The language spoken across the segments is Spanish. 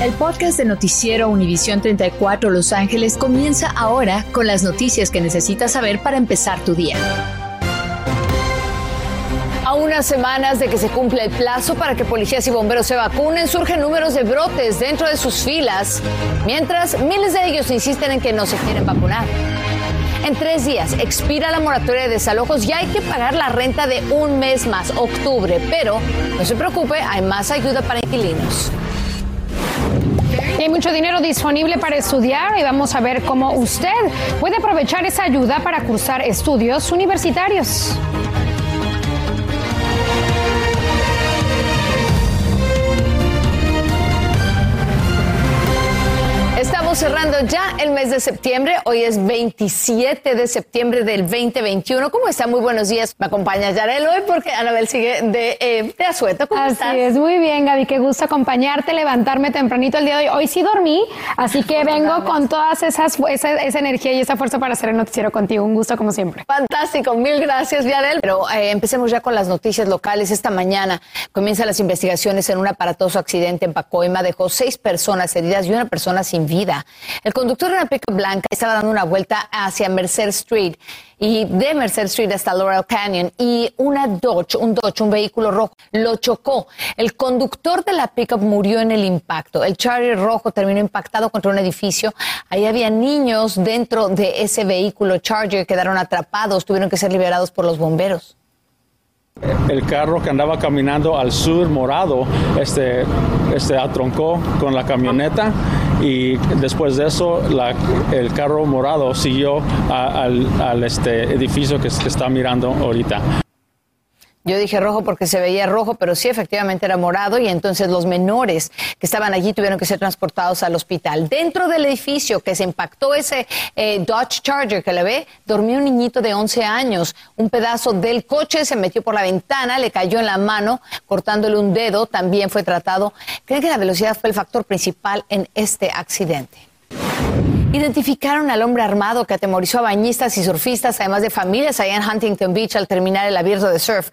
El podcast de Noticiero Univisión 34 Los Ángeles comienza ahora con las noticias que necesitas saber para empezar tu día. A unas semanas de que se cumpla el plazo para que policías y bomberos se vacunen, surgen números de brotes dentro de sus filas, mientras miles de ellos insisten en que no se quieren vacunar. En tres días expira la moratoria de desalojos y hay que pagar la renta de un mes más, octubre. Pero no se preocupe, hay más ayuda para inquilinos. Hay mucho dinero disponible para estudiar y vamos a ver cómo usted puede aprovechar esa ayuda para cursar estudios universitarios. Cerrando ya el mes de septiembre. Hoy es 27 de septiembre del 2021. ¿Cómo está? Muy buenos días. Me acompaña Yarel hoy porque Anabel sigue de, eh, de asueto. ¿Cómo así es, muy bien, Gaby. Qué gusto acompañarte, levantarme tempranito el día de hoy. Hoy sí dormí, así que vengo con todas esas esa, esa, energía y esa fuerza para hacer el noticiero contigo. Un gusto como siempre. Fantástico, mil gracias, Yarel. Pero eh, empecemos ya con las noticias locales. Esta mañana comienzan las investigaciones en un aparatoso accidente en Pacoima. Dejó seis personas heridas y una persona sin vida. El conductor de una pica blanca estaba dando una vuelta hacia Merced Street y de Merced Street hasta Laurel Canyon y una Dodge, un Dodge, un vehículo rojo, lo chocó. El conductor de la pickup murió en el impacto. El Charger rojo terminó impactado contra un edificio. Ahí había niños dentro de ese vehículo Charger, quedaron atrapados, tuvieron que ser liberados por los bomberos el carro que andaba caminando al sur morado este, este atroncó con la camioneta y después de eso el carro morado siguió al, este edificio que, que está mirando ahorita. Yo dije rojo porque se veía rojo, pero sí efectivamente era morado y entonces los menores que estaban allí tuvieron que ser transportados al hospital. Dentro del edificio que se impactó ese eh, Dodge Charger que le ve, dormía un niñito de 11 años. Un pedazo del coche se metió por la ventana, le cayó en la mano, cortándole un dedo. También fue tratado. Creen que la velocidad fue el factor principal en este accidente. Identificaron al hombre armado que atemorizó a bañistas y surfistas, además de familias allá en Huntington Beach al terminar el abierto de surf.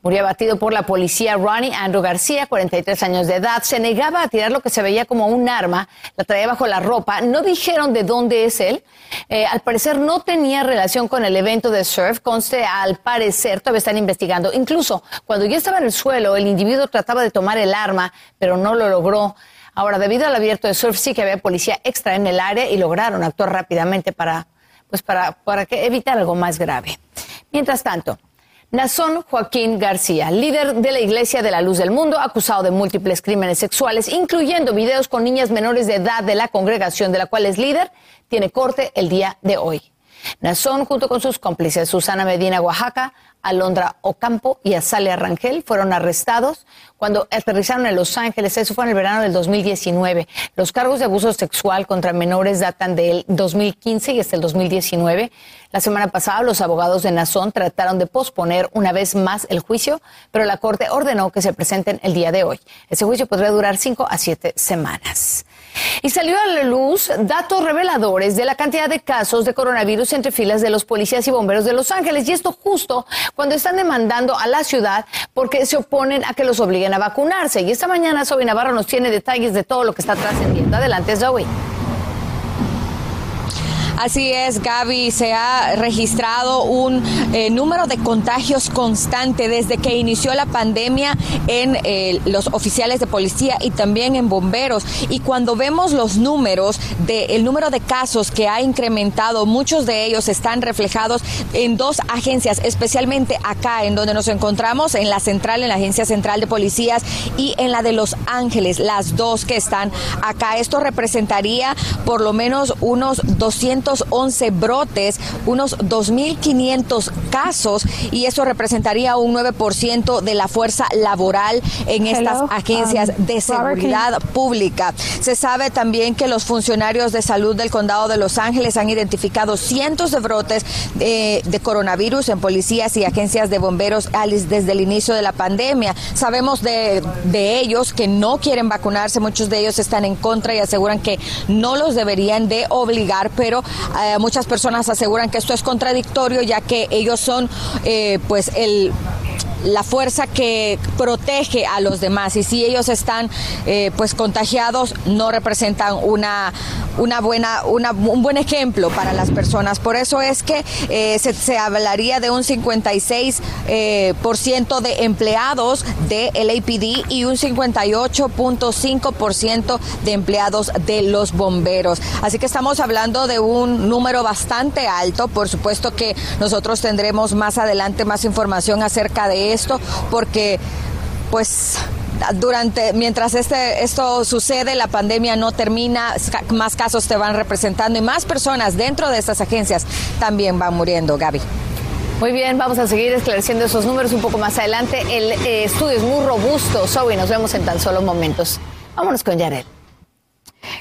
Murió abatido por la policía Ronnie Andrew García, 43 años de edad. Se negaba a tirar lo que se veía como un arma, la traía bajo la ropa. No dijeron de dónde es él. Eh, al parecer no tenía relación con el evento de surf. Conste, al parecer, todavía están investigando. Incluso cuando ya estaba en el suelo, el individuo trataba de tomar el arma, pero no lo logró. Ahora, debido al abierto de surf, sí que había policía extra en el área y lograron actuar rápidamente para, pues para, para que evitar algo más grave. Mientras tanto, Nazón Joaquín García, líder de la Iglesia de la Luz del Mundo, acusado de múltiples crímenes sexuales, incluyendo videos con niñas menores de edad de la congregación de la cual es líder, tiene corte el día de hoy. Nazón, junto con sus cómplices Susana Medina Oaxaca, Alondra Ocampo y Azalea Rangel fueron arrestados cuando aterrizaron en Los Ángeles. Eso fue en el verano del 2019. Los cargos de abuso sexual contra menores datan del 2015 y hasta el 2019. La semana pasada los abogados de Nazón trataron de posponer una vez más el juicio, pero la Corte ordenó que se presenten el día de hoy. Ese juicio podría durar cinco a siete semanas. Y salió a la luz datos reveladores de la cantidad de casos de coronavirus entre filas de los policías y bomberos de Los Ángeles. Y esto justo cuando están demandando a la ciudad porque se oponen a que los obliguen a vacunarse. Y esta mañana Zoe Navarro nos tiene detalles de todo lo que está trascendiendo. Adelante, Zoe. Así es, Gaby, se ha registrado un eh, número de contagios constante desde que inició la pandemia en eh, los oficiales de policía y también en bomberos. Y cuando vemos los números del número de casos que ha incrementado, muchos de ellos están reflejados en dos agencias, especialmente acá en donde nos encontramos, en la central, en la Agencia Central de Policías y en la de Los Ángeles, las dos que están acá. Esto representaría por lo menos unos 200 11 brotes, unos 2.500 casos y eso representaría un 9% de la fuerza laboral en estas agencias um, de seguridad pública. Se sabe también que los funcionarios de salud del condado de Los Ángeles han identificado cientos de brotes de, de coronavirus en policías y agencias de bomberos desde el inicio de la pandemia. Sabemos de, de ellos que no quieren vacunarse, muchos de ellos están en contra y aseguran que no los deberían de obligar, pero eh, muchas personas aseguran que esto es contradictorio ya que ellos son eh, pues el la fuerza que protege a los demás y si ellos están eh, pues contagiados no representan una, una buena, un buen ejemplo para las personas. Por eso es que eh, se, hablaría de un 56% eh, por ciento de empleados de LAPD y un 58.5% de empleados de los bomberos. Así que estamos hablando de un número bastante alto. Por supuesto que nosotros tendremos más adelante más información acerca de esto porque pues durante mientras este esto sucede, la pandemia no termina, más casos te van representando y más personas dentro de estas agencias también van muriendo, Gaby. Muy bien, vamos a seguir esclareciendo esos números un poco más adelante. El eh, estudio es muy robusto, Zoe, nos vemos en tan solo momentos. Vámonos con Yarel.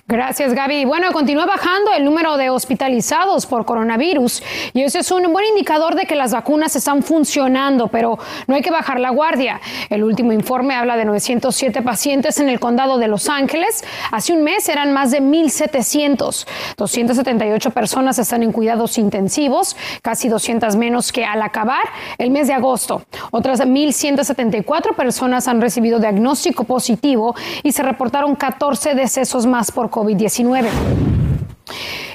Gracias, Gaby. Bueno, continúa bajando el número de hospitalizados por coronavirus y ese es un buen indicador de que las vacunas están funcionando, pero no hay que bajar la guardia. El último informe habla de 907 pacientes en el condado de Los Ángeles. Hace un mes eran más de 1.700. 278 personas están en cuidados intensivos, casi 200 menos que al acabar el mes de agosto. Otras 1.174 personas han recibido diagnóstico positivo y se reportaron 14 decesos más por COVID-19.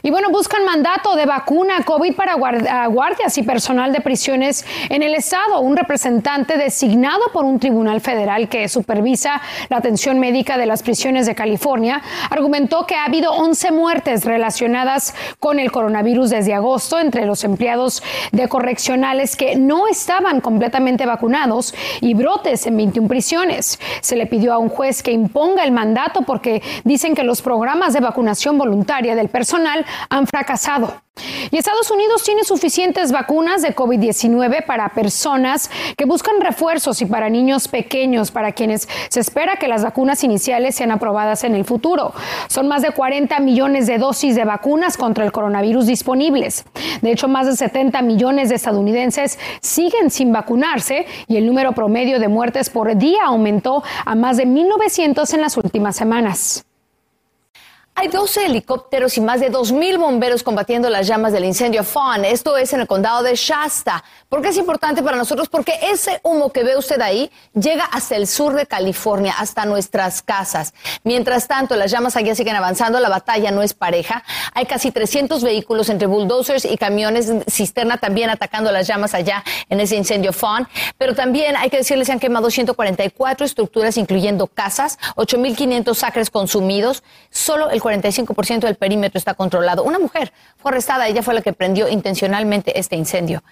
Y bueno, buscan mandato de vacuna COVID para guardias y personal de prisiones en el Estado. Un representante designado por un tribunal federal que supervisa la atención médica de las prisiones de California argumentó que ha habido 11 muertes relacionadas con el coronavirus desde agosto entre los empleados de correccionales que no estaban completamente vacunados y brotes en 21 prisiones. Se le pidió a un juez que imponga el mandato porque dicen que los programas de vacunación voluntaria del personal han fracasado. Y Estados Unidos tiene suficientes vacunas de COVID-19 para personas que buscan refuerzos y para niños pequeños, para quienes se espera que las vacunas iniciales sean aprobadas en el futuro. Son más de 40 millones de dosis de vacunas contra el coronavirus disponibles. De hecho, más de 70 millones de estadounidenses siguen sin vacunarse y el número promedio de muertes por día aumentó a más de 1.900 en las últimas semanas. Hay 12 helicópteros y más de 2.000 bomberos combatiendo las llamas del incendio Fawn. Esto es en el condado de Shasta. ¿Por qué es importante para nosotros? Porque ese humo que ve usted ahí llega hasta el sur de California, hasta nuestras casas. Mientras tanto, las llamas allá siguen avanzando, la batalla no es pareja. Hay casi 300 vehículos entre bulldozers y camiones cisterna también atacando las llamas allá en ese incendio Fawn. Pero también hay que decirles, se han quemado 144 estructuras, incluyendo casas, 8.500 acres consumidos. Solo el 45% del perímetro está controlado. Una mujer fue arrestada, ella fue la que prendió intencionalmente este incendio.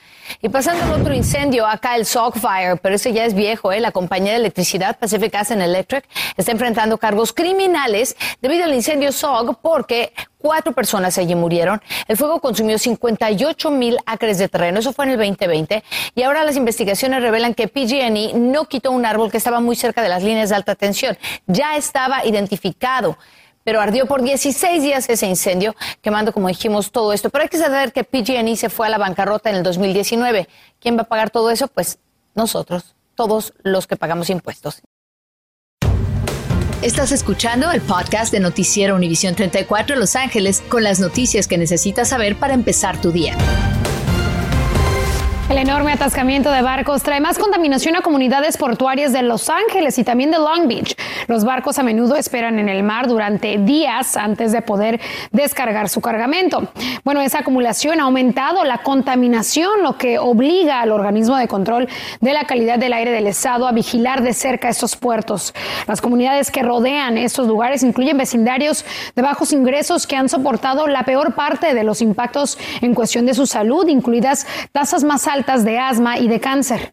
Y pasando al otro incendio, acá el Sauk Fire, pero ese ya es viejo, ¿eh? la compañía de electricidad Pacific Gas and Electric está enfrentando cargos criminales debido al incendio Sauk porque cuatro personas allí murieron. El fuego consumió 58 mil acres de terreno, eso fue en el 2020, y ahora las investigaciones revelan que PG&E no quitó un árbol que estaba muy cerca de las líneas de alta tensión. Ya estaba identificado pero ardió por 16 días ese incendio, quemando, como dijimos, todo esto. Pero hay que saber que PG&E se fue a la bancarrota en el 2019. ¿Quién va a pagar todo eso? Pues nosotros, todos los que pagamos impuestos. Estás escuchando el podcast de Noticiero Univisión 34 Los Ángeles con las noticias que necesitas saber para empezar tu día. El enorme atascamiento de barcos trae más contaminación a comunidades portuarias de Los Ángeles y también de Long Beach. Los barcos a menudo esperan en el mar durante días antes de poder descargar su cargamento. Bueno, esa acumulación ha aumentado la contaminación, lo que obliga al organismo de control de la calidad del aire del Estado a vigilar de cerca estos puertos. Las comunidades que rodean estos lugares incluyen vecindarios de bajos ingresos que han soportado la peor parte de los impactos en cuestión de su salud, incluidas tasas más altas de asma y de cáncer.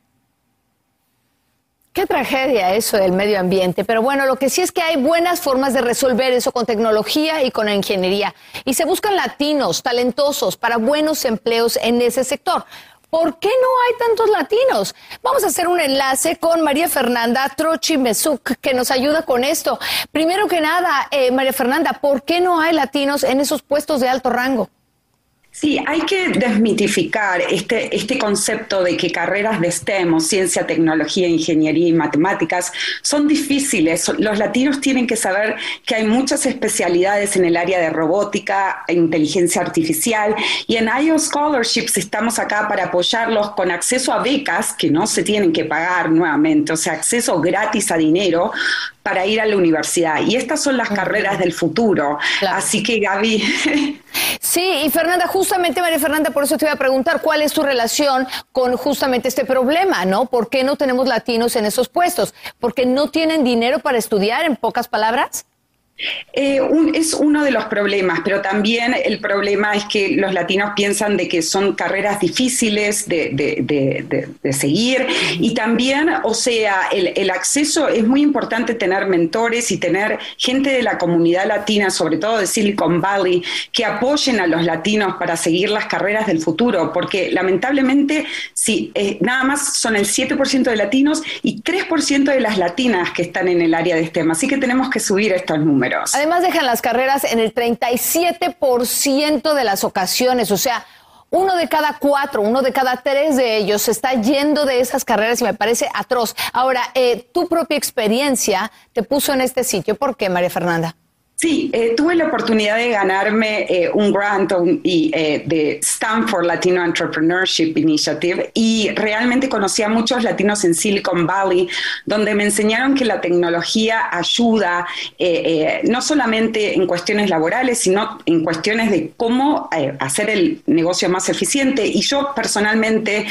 Qué tragedia eso del medio ambiente, pero bueno, lo que sí es que hay buenas formas de resolver eso con tecnología y con ingeniería. Y se buscan latinos, talentosos, para buenos empleos en ese sector. ¿Por qué no hay tantos latinos? Vamos a hacer un enlace con María Fernanda Trochi Mesuk, que nos ayuda con esto. Primero que nada, eh, María Fernanda, ¿por qué no hay latinos en esos puestos de alto rango? Sí, hay que desmitificar este, este concepto de que carreras de STEM o ciencia, tecnología, ingeniería y matemáticas son difíciles. Los latinos tienen que saber que hay muchas especialidades en el área de robótica, e inteligencia artificial y en IO Scholarships estamos acá para apoyarlos con acceso a becas que no se tienen que pagar nuevamente, o sea, acceso gratis a dinero para ir a la universidad. Y estas son las carreras del futuro. Así que Gaby. Sí, y Fernanda, justamente María Fernanda, por eso te iba a preguntar cuál es tu relación con justamente este problema, ¿no? ¿Por qué no tenemos latinos en esos puestos? ¿Porque no tienen dinero para estudiar, en pocas palabras? Eh, es uno de los problemas, pero también el problema es que los latinos piensan de que son carreras difíciles de, seguir. Y también, o sea, el, acceso es muy importante tener mentores y tener gente de la comunidad latina, sobre todo de Silicon Valley, que apoyen a los latinos para seguir las carreras del futuro, porque lamentablemente, sí, eh, nada más son el 7% de latinos y 3% de las latinas que están en el área de STEM, así que tenemos que subir estos números. Además dejan las carreras en el 37% de las ocasiones, o sea, uno de cada cuatro, uno de cada tres de ellos se está yendo de esas carreras y me parece atroz. Ahora, eh, tu propia experiencia te puso en este sitio. ¿Por qué, María Fernanda? Sí, eh, tuve la oportunidad de ganarme eh, un grant eh, de Stanford Latino Entrepreneurship Initiative y realmente conocí a muchos latinos en Silicon Valley, donde me enseñaron que la tecnología ayuda no solamente en cuestiones laborales, sino en cuestiones de cómo hacer el negocio más eficiente. Y yo personalmente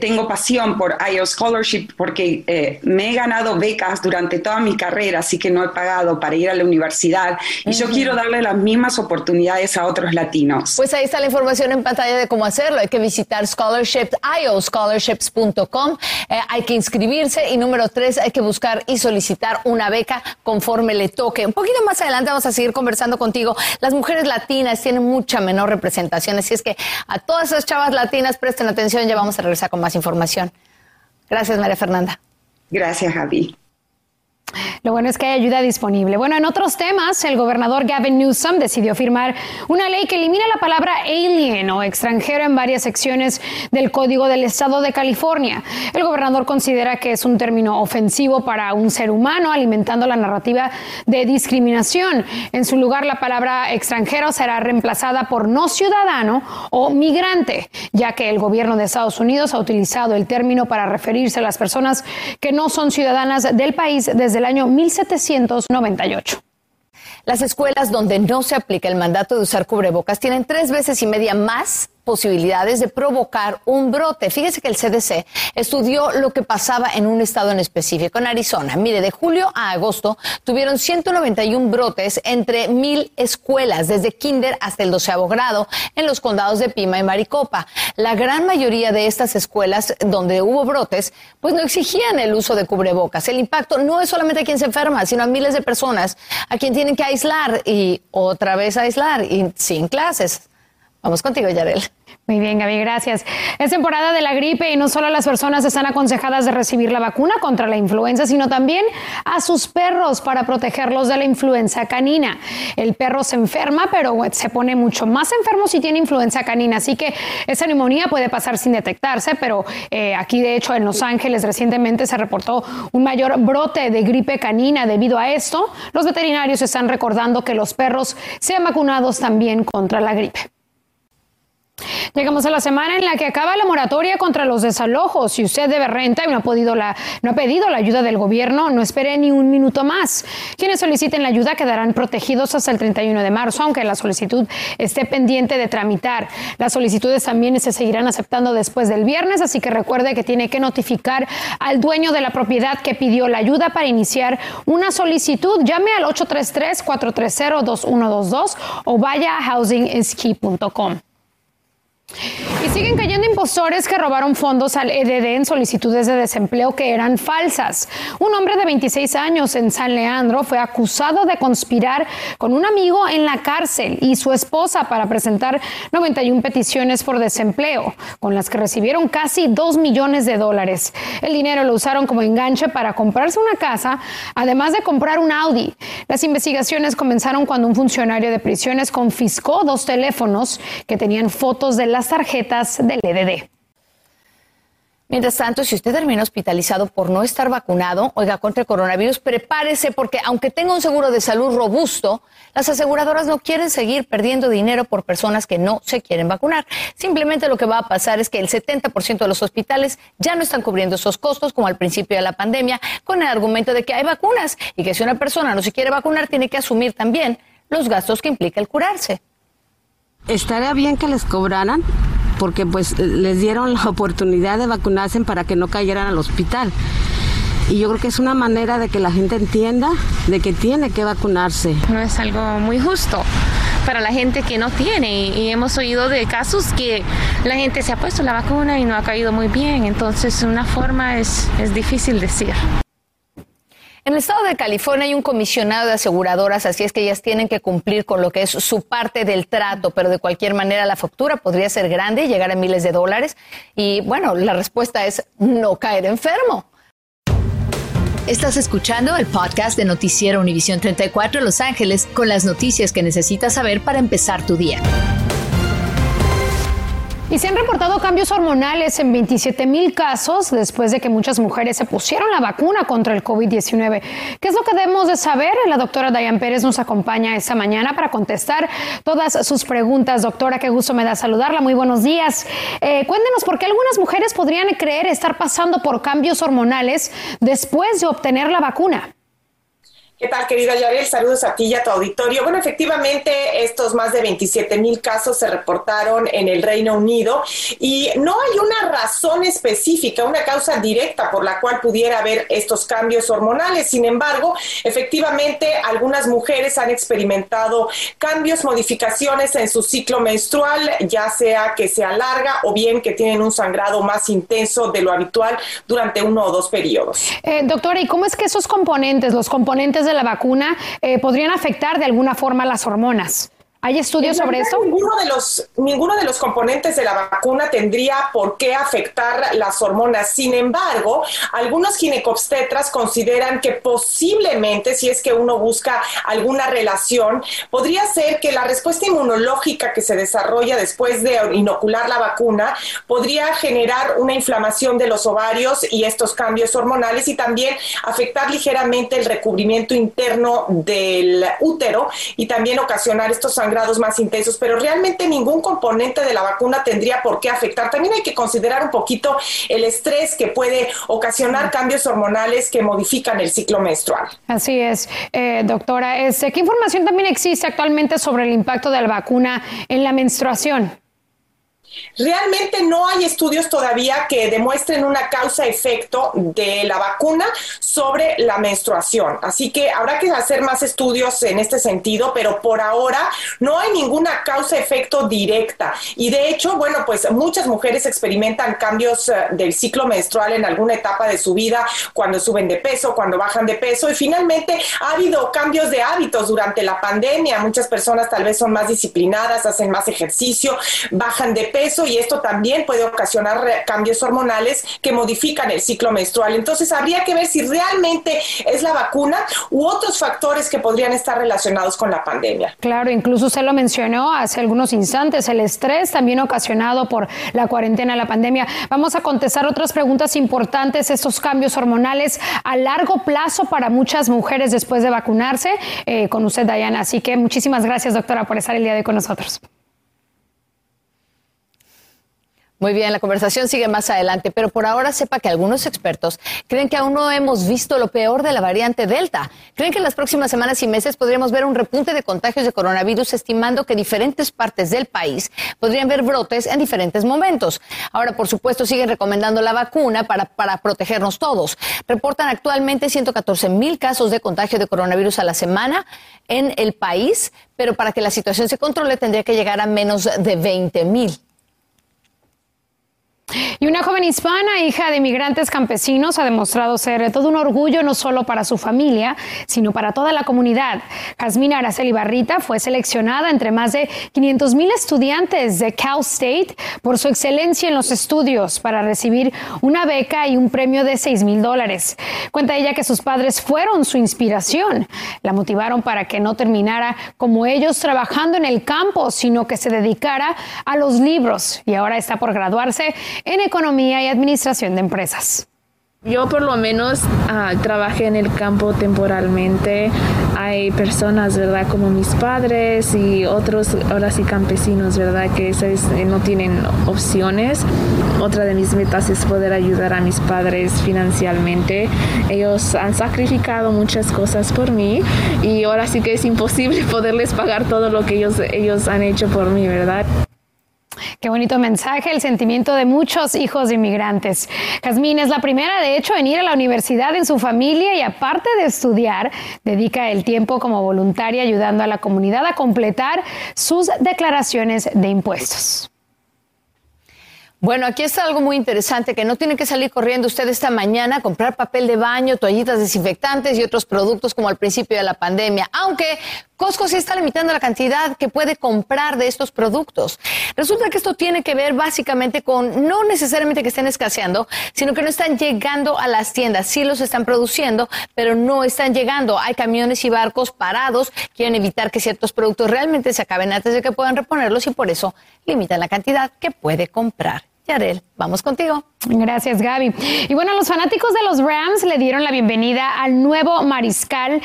tengo pasión por IO Scholarship porque me he ganado becas durante toda mi carrera, así que no he pagado para ir a la universidad y yo quiero darle las mismas oportunidades a otros latinos. Pues ahí está la información en pantalla de cómo hacerlo. Hay que visitar scholarships, ioscholarships.com. Eh, hay que inscribirse y número tres, hay que buscar y solicitar una beca conforme le toque. Un poquito más adelante vamos a seguir conversando contigo. Las mujeres latinas tienen mucha menor representación, así es que a todas esas chavas latinas presten atención. Ya vamos a regresar con más información. Gracias, María Fernanda. Gracias, Javi. Lo bueno es que hay ayuda disponible. Bueno, en otros temas, el gobernador Gavin Newsom decidió firmar una ley que elimina la palabra alien o extranjero en varias secciones del Código del Estado de California. El gobernador considera que es un término ofensivo para un ser humano, alimentando la narrativa de discriminación. En su lugar, la palabra extranjero será reemplazada por no ciudadano o migrante, ya que el gobierno de Estados Unidos ha utilizado el término para referirse a las personas que no son ciudadanas del país desde el año 1798. Las escuelas donde no se aplica el mandato de usar cubrebocas tienen tres veces y media más posibilidades de provocar un brote. Fíjese que el CDC estudió lo que pasaba en un estado en específico, en Arizona. Mire, de julio a agosto tuvieron 191 brotes entre mil escuelas, desde kinder hasta el doceavo grado, en los condados de Pima y Maricopa. La gran mayoría de estas escuelas donde hubo brotes, pues no exigían el uso de cubrebocas. El impacto no es solamente a quien se enferma, sino a miles de personas a quien tienen que aislar y otra vez aislar y sin clases. Vamos contigo, Yarel. Muy bien, Gaby, gracias. Es temporada de la gripe y no solo las personas están aconsejadas de recibir la vacuna contra la influenza, sino también a sus perros para protegerlos de la influenza canina. El perro se enferma, pero se pone mucho más enfermo si tiene influenza canina, así que esa neumonía puede pasar sin detectarse, pero eh, aquí de hecho en Los Ángeles recientemente se reportó un mayor brote de gripe canina debido a esto. Los veterinarios están recordando que los perros sean vacunados también contra la gripe. Llegamos a la semana en la que acaba la moratoria contra los desalojos. Si usted debe renta y no ha, podido la, no ha pedido la ayuda del gobierno, no espere ni un minuto más. Quienes soliciten la ayuda quedarán protegidos hasta el 31 de marzo, aunque la solicitud esté pendiente de tramitar. Las solicitudes también se seguirán aceptando después del viernes, así que recuerde que tiene que notificar al dueño de la propiedad que pidió la ayuda para iniciar una solicitud. Llame al 833-430-2122 o vaya a housingisKey.com. Y siguen cayendo impostores que robaron fondos al EDD en solicitudes de desempleo que eran falsas. Un hombre de 26 años en San Leandro fue acusado de conspirar con un amigo en la cárcel y su esposa para presentar 91 peticiones por desempleo, con las que recibieron casi 2 millones de dólares. El dinero lo usaron como enganche para comprarse una casa, además de comprar un Audi. Las investigaciones comenzaron cuando un funcionario de prisiones confiscó dos teléfonos que tenían fotos de las tarjetas del EDD. Mientras tanto, si usted termina hospitalizado por no estar vacunado, oiga, contra el coronavirus, prepárese porque aunque tenga un seguro de salud robusto, las aseguradoras no quieren seguir perdiendo dinero por personas que no se quieren vacunar. Simplemente lo que va a pasar es que el 70% de los hospitales ya no están cubriendo esos costos como al principio de la pandemia con el argumento de que hay vacunas y que si una persona no se quiere vacunar tiene que asumir también los gastos que implica el curarse. Estaría bien que les cobraran porque pues les dieron la oportunidad de vacunarse para que no cayeran al hospital. Y yo creo que es una manera de que la gente entienda de que tiene que vacunarse. No es algo muy justo para la gente que no tiene y hemos oído de casos que la gente se ha puesto la vacuna y no ha caído muy bien, entonces una forma es, es difícil decir. En el estado de California hay un comisionado de aseguradoras, así es que ellas tienen que cumplir con lo que es su parte del trato, pero de cualquier manera la factura podría ser grande llegar a miles de dólares. Y bueno, la respuesta es no caer enfermo. Estás escuchando el podcast de Noticiero Univisión 34 Los Ángeles con las noticias que necesitas saber para empezar tu día. Y se han reportado cambios hormonales en 27 mil casos después de que muchas mujeres se pusieron la vacuna contra el COVID-19. ¿Qué es lo que debemos de saber? La doctora Dayan Pérez nos acompaña esta mañana para contestar todas sus preguntas. Doctora, qué gusto me da saludarla. Muy buenos días. Eh, cuéntenos por qué algunas mujeres podrían creer estar pasando por cambios hormonales después de obtener la vacuna. ¿Qué tal, querida Yarel? Saludos a ti y a tu auditorio. Bueno, efectivamente, estos más de 27 mil casos se reportaron en el Reino Unido y no hay una razón específica, una causa directa por la cual pudiera haber estos cambios hormonales. Sin embargo, efectivamente, algunas mujeres han experimentado cambios, modificaciones en su ciclo menstrual, ya sea que se alarga o bien que tienen un sangrado más intenso de lo habitual durante uno o dos periodos. Eh, doctora, ¿y cómo es que esos componentes, los componentes de la vacuna eh, podrían afectar de alguna forma las hormonas. ¿Hay estudios sobre eso? Ninguno de, los, ninguno de los componentes de la vacuna tendría por qué afectar las hormonas. Sin embargo, algunos ginecobstetras consideran que posiblemente, si es que uno busca alguna relación, podría ser que la respuesta inmunológica que se desarrolla después de inocular la vacuna podría generar una inflamación de los ovarios y estos cambios hormonales y también afectar ligeramente el recubrimiento interno del útero y también ocasionar estos grados más intensos, pero realmente ningún componente de la vacuna tendría por qué afectar. También hay que considerar un poquito el estrés que puede ocasionar cambios hormonales que modifican el ciclo menstrual. Así es, eh, doctora. Este, ¿Qué información también existe actualmente sobre el impacto de la vacuna en la menstruación? Realmente no hay estudios todavía que demuestren una causa-efecto de la vacuna sobre la menstruación. Así que habrá que hacer más estudios en este sentido, pero por ahora no hay ninguna causa-efecto directa. Y de hecho, bueno, pues muchas mujeres experimentan cambios eh, del ciclo menstrual en alguna etapa de su vida, cuando suben de peso, cuando bajan de peso. Y finalmente ha habido cambios de hábitos durante la pandemia. Muchas personas tal vez son más disciplinadas, hacen más ejercicio, bajan de peso eso y esto también puede ocasionar cambios hormonales que modifican el ciclo menstrual. Entonces habría que ver si realmente es la vacuna u otros factores que podrían estar relacionados con la pandemia. Claro, incluso usted lo mencionó hace algunos instantes, el estrés también ocasionado por la cuarentena, la pandemia. Vamos a contestar otras preguntas importantes, estos cambios hormonales a largo plazo para muchas mujeres después de vacunarse eh, con usted, Diana. Así que muchísimas gracias, doctora, por estar el día de hoy con nosotros. Muy bien, la conversación sigue más adelante, pero por ahora sepa que algunos expertos creen que aún no hemos visto lo peor de la variante Delta. Creen que en las próximas semanas y meses podríamos ver un repunte de contagios de coronavirus, estimando que diferentes partes del país podrían ver brotes en diferentes momentos. Ahora, por supuesto, siguen recomendando la vacuna para, para protegernos todos. Reportan actualmente 114 mil casos de contagio de coronavirus a la semana en el país, pero para que la situación se controle tendría que llegar a menos de 20 mil. Y una joven hispana, hija de inmigrantes campesinos, ha demostrado ser todo un orgullo no solo para su familia, sino para toda la comunidad. Jasmine Araceli Barrita fue seleccionada entre más de 500 mil estudiantes de Cal State por su excelencia en los estudios para recibir una beca y un premio de 6 mil dólares. Cuenta ella que sus padres fueron su inspiración. La motivaron para que no terminara como ellos trabajando en el campo, sino que se dedicara a los libros y ahora está por graduarse en Economía y Administración de Empresas. Yo por lo menos ah, trabajé en el campo temporalmente. Hay personas, ¿verdad? Como mis padres y otros, ahora sí, campesinos, ¿verdad? Que eh, no tienen opciones. Otra de mis metas es poder ayudar a mis padres financieramente. Ellos han sacrificado muchas cosas por mí y ahora sí que es imposible poderles pagar todo lo que ellos, ellos han hecho por mí, ¿verdad? Qué bonito mensaje, el sentimiento de muchos hijos de inmigrantes. Jazmín es la primera, de hecho, en ir a la universidad en su familia y aparte de estudiar, dedica el tiempo como voluntaria ayudando a la comunidad a completar sus declaraciones de impuestos. Bueno, aquí está algo muy interesante, que no tiene que salir corriendo usted esta mañana a comprar papel de baño, toallitas desinfectantes y otros productos como al principio de la pandemia, aunque Costco sí está limitando la cantidad que puede comprar de estos productos. Resulta que esto tiene que ver básicamente con no necesariamente que estén escaseando, sino que no están llegando a las tiendas. Sí los están produciendo, pero no están llegando. Hay camiones y barcos parados, quieren evitar que ciertos productos realmente se acaben antes de que puedan reponerlos y por eso limitan la cantidad que puede comprar. Yarel, vamos contigo. Gracias, Gaby. Y bueno, los fanáticos de los Rams le dieron la bienvenida al nuevo mariscal,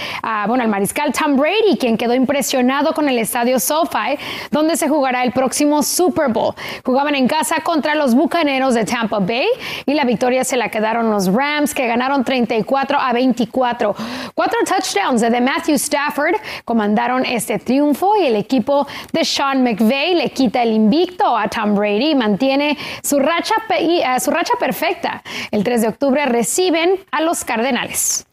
bueno, al mariscal Tom Brady, quien quedó impresionado con el estadio SoFi, donde se jugará el próximo Super Bowl. Jugaban en casa contra los Bucaneros de Tampa Bay y la victoria se la quedaron los Rams, que ganaron 34 a 24. Cuatro touchdowns de Matthew Stafford comandaron este triunfo y el equipo de Sean McVay le quita el invicto a Tom Brady y mantiene su racha, su racha perfecta. El 3 de octubre reciben a los Cardenales.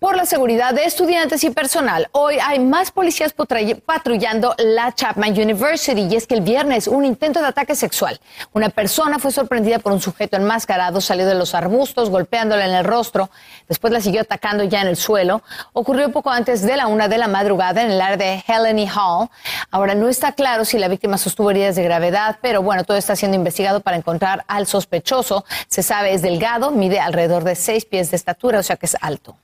Por la seguridad de estudiantes y personal, hoy hay más policías patrullando la Chapman University y es que el viernes un intento de ataque sexual. Una persona fue sorprendida por un sujeto enmascarado, salió de los arbustos, golpeándola en el rostro, después la siguió atacando ya en el suelo. Ocurrió poco antes de la una de la madrugada en el área de Heleny Hall. Ahora no está claro si la víctima sostuvo heridas de gravedad, pero bueno, todo está siendo investigado para encontrar al sospechoso. Se sabe es delgado, mide alrededor de seis pies de estatura, o sea que es alto.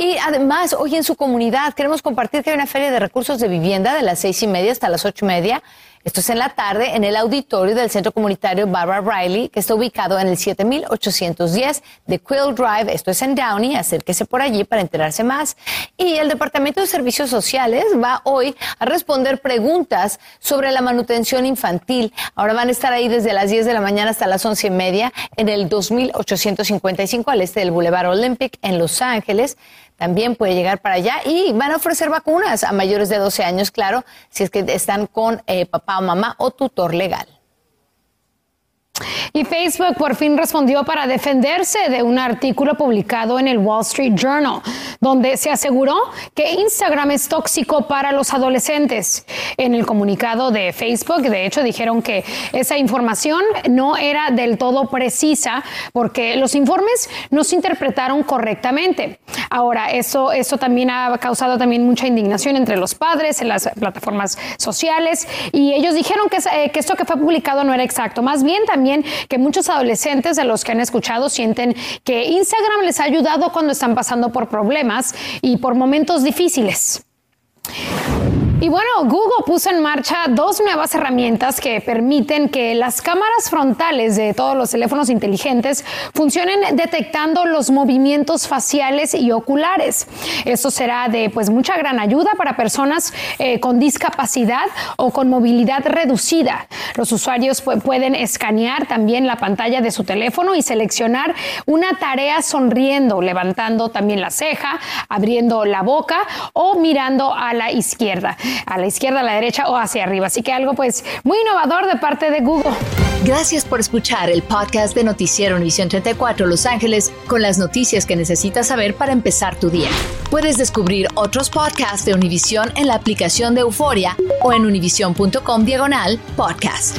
Y además, hoy en su comunidad queremos compartir que hay una feria de recursos de vivienda de las seis y media hasta las ocho y media. Esto es en la tarde en el auditorio del Centro Comunitario Barbara Riley, que está ubicado en el 7810 de Quill Drive. Esto es en Downey. Acérquese por allí para enterarse más. Y el Departamento de Servicios Sociales va hoy a responder preguntas sobre la manutención infantil. Ahora van a estar ahí desde las 10 de la mañana hasta las once y media en el 2855 al este del Boulevard Olympic en Los Ángeles también puede llegar para allá y van a ofrecer vacunas a mayores de 12 años, claro, si es que están con eh, papá o mamá o tutor legal. Y Facebook por fin respondió para defenderse de un artículo publicado en el Wall Street Journal, donde se aseguró que Instagram es tóxico para los adolescentes. En el comunicado de Facebook, de hecho, dijeron que esa información no era del todo precisa porque los informes no se interpretaron correctamente. Ahora, eso, eso también ha causado también mucha indignación entre los padres en las plataformas sociales y ellos dijeron que, eh, que esto que fue publicado no era exacto. Más bien también que muchos adolescentes de los que han escuchado sienten que Instagram les ha ayudado cuando están pasando por problemas y por momentos difíciles. Y bueno, Google puso en marcha dos nuevas herramientas que permiten que las cámaras frontales de todos los teléfonos inteligentes funcionen detectando los movimientos faciales y oculares. Esto será de pues mucha gran ayuda para personas eh, con discapacidad o con movilidad reducida. Los usuarios pueden escanear también la pantalla de su teléfono y seleccionar una tarea sonriendo, levantando también la ceja, abriendo la boca o mirando a la izquierda a la izquierda, a la derecha o hacia arriba. Así que algo pues muy innovador de parte de Google. Gracias por escuchar el podcast de Noticiero Univisión 34 Los Ángeles con las noticias que necesitas saber para empezar tu día. Puedes descubrir otros podcasts de Univisión en la aplicación de Euforia o en univision.com diagonal podcast.